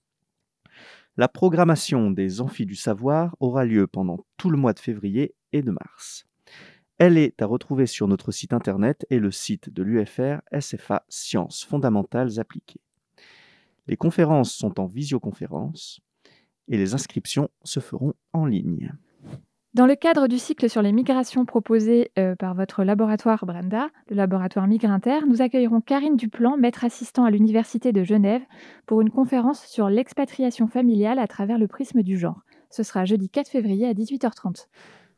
S4: La programmation des Amphis du Savoir aura lieu pendant tout le mois de février et de mars. Elle est à retrouver sur notre site internet et le site de l'UFR SFA Sciences fondamentales appliquées. Les conférences sont en visioconférence et les inscriptions se feront en ligne.
S5: Dans le cadre du cycle sur les migrations proposé euh, par votre laboratoire Brenda, le laboratoire Migrinter, nous accueillerons Karine Duplan, maître assistant à l'Université de Genève, pour une conférence sur l'expatriation familiale à travers le prisme du genre. Ce sera jeudi 4 février à 18h30.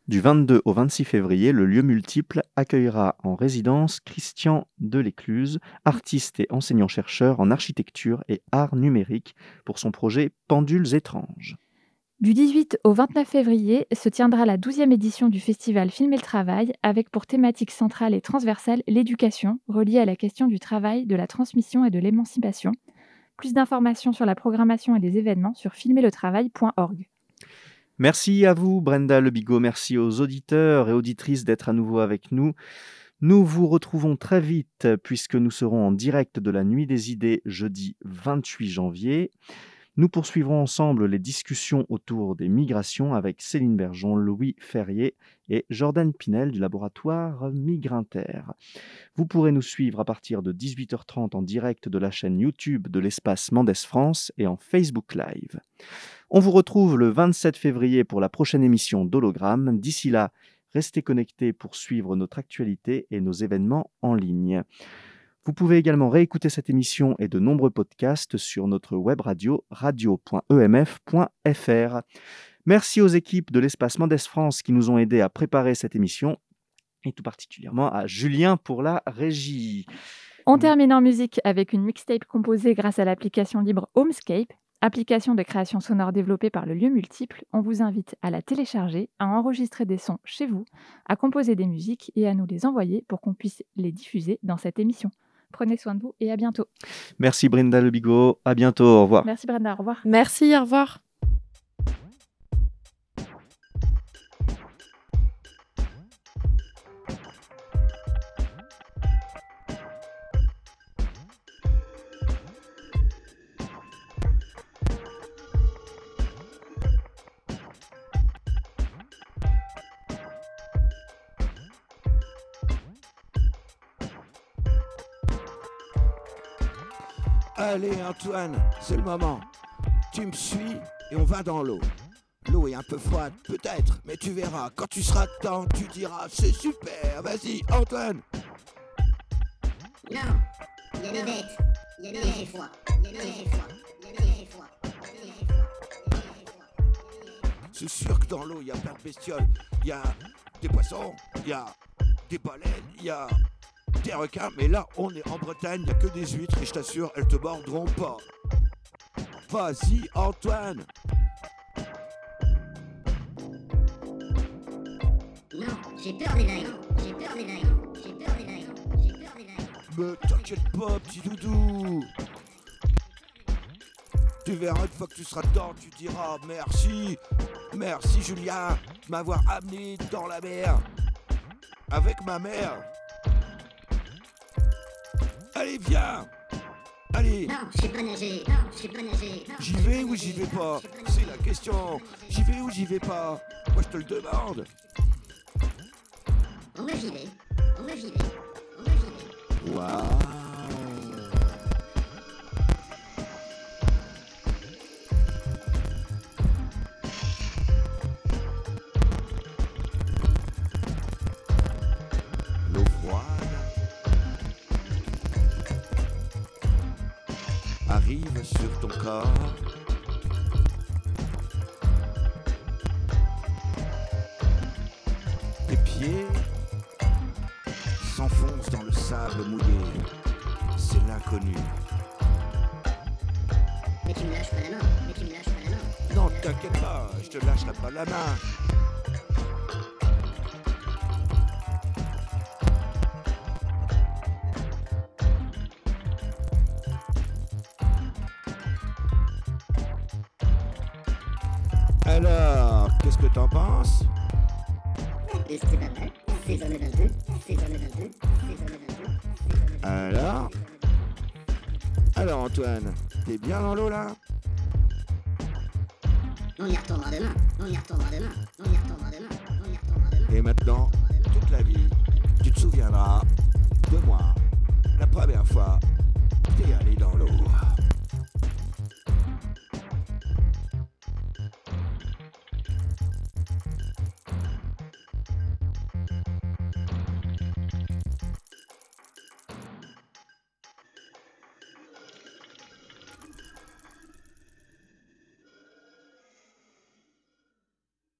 S4: Du 22 au 26 février, le lieu multiple accueillera en résidence Christian Delécluse, artiste et enseignant-chercheur en architecture et art numérique, pour son projet Pendules étranges.
S5: Du 18 au 29 février se tiendra la 12e édition du festival Film et le Travail, avec pour thématique centrale et transversale l'éducation, reliée à la question du travail, de la transmission et de l'émancipation. Plus d'informations sur la programmation et les événements sur filmerletravail.org.
S4: Merci à vous, Brenda Lebigot. Merci aux auditeurs et auditrices d'être à nouveau avec nous. Nous vous retrouvons très vite puisque nous serons en direct de la Nuit des idées jeudi 28 janvier. Nous poursuivrons ensemble les discussions autour des migrations avec Céline Bergeon, Louis Ferrier et Jordan Pinel du laboratoire Migrinter. Vous pourrez nous suivre à partir de 18h30 en direct de la chaîne YouTube de l'espace Mendes France et en Facebook Live. On vous retrouve le 27 février pour la prochaine émission d'Hologramme. D'ici là, restez connectés pour suivre notre actualité et nos événements en ligne. Vous pouvez également réécouter cette émission et de nombreux podcasts sur notre web radio radio.emf.fr. Merci aux équipes de l'espace Mendes France qui nous ont aidés à préparer cette émission et tout particulièrement à Julien pour la régie.
S5: On termine en musique avec une mixtape composée grâce à l'application libre Homescape, application de création sonore développée par le lieu multiple. On vous invite à la télécharger, à enregistrer des sons chez vous, à composer des musiques et à nous les envoyer pour qu'on puisse les diffuser dans cette émission. Prenez soin de vous et à bientôt.
S4: Merci Brenda Lebigot. À bientôt. Au revoir.
S5: Merci Brenda. Au revoir.
S7: Merci. Au revoir.
S3: Allez Antoine, c'est le moment. Tu me suis et on va dans l'eau. L'eau est un peu froide, peut-être, mais tu verras. Quand tu seras dedans, tu diras c'est super. Vas-y, Antoine.
S14: Non, il y a des bêtes, il y a des il froid, il y a des froid, il y a des froid.
S3: C'est sûr que dans l'eau, il y a plein de bestioles. Il y a des poissons, il y a des baleines, il y a des requins. Mais là, on est en Bretagne, il n'y a que des huîtres et je t'assure, elles te mordront pas. Vas-y, Antoine.
S14: Non, j'ai peur des vagues, j'ai peur des vagues, j'ai peur des vagues, j'ai peur des vagues.
S3: Mais t'inquiète pas, petit doudou. Tu verras une fois que tu seras dedans, tu diras merci, merci Julien de m'avoir amené dans la mer avec ma mère. Allez, viens. Allez.
S14: Non, je sais pas nager, non, je sais pas nager.
S3: J'y vais ou j'y vais pas C'est la question. J'y vais ou j'y vais pas? Moi je te le demande.
S14: On va j'y vais, on va j'y vais, on va j'y vais.
S3: Waouh Antoine, t'es bien dans l'eau là?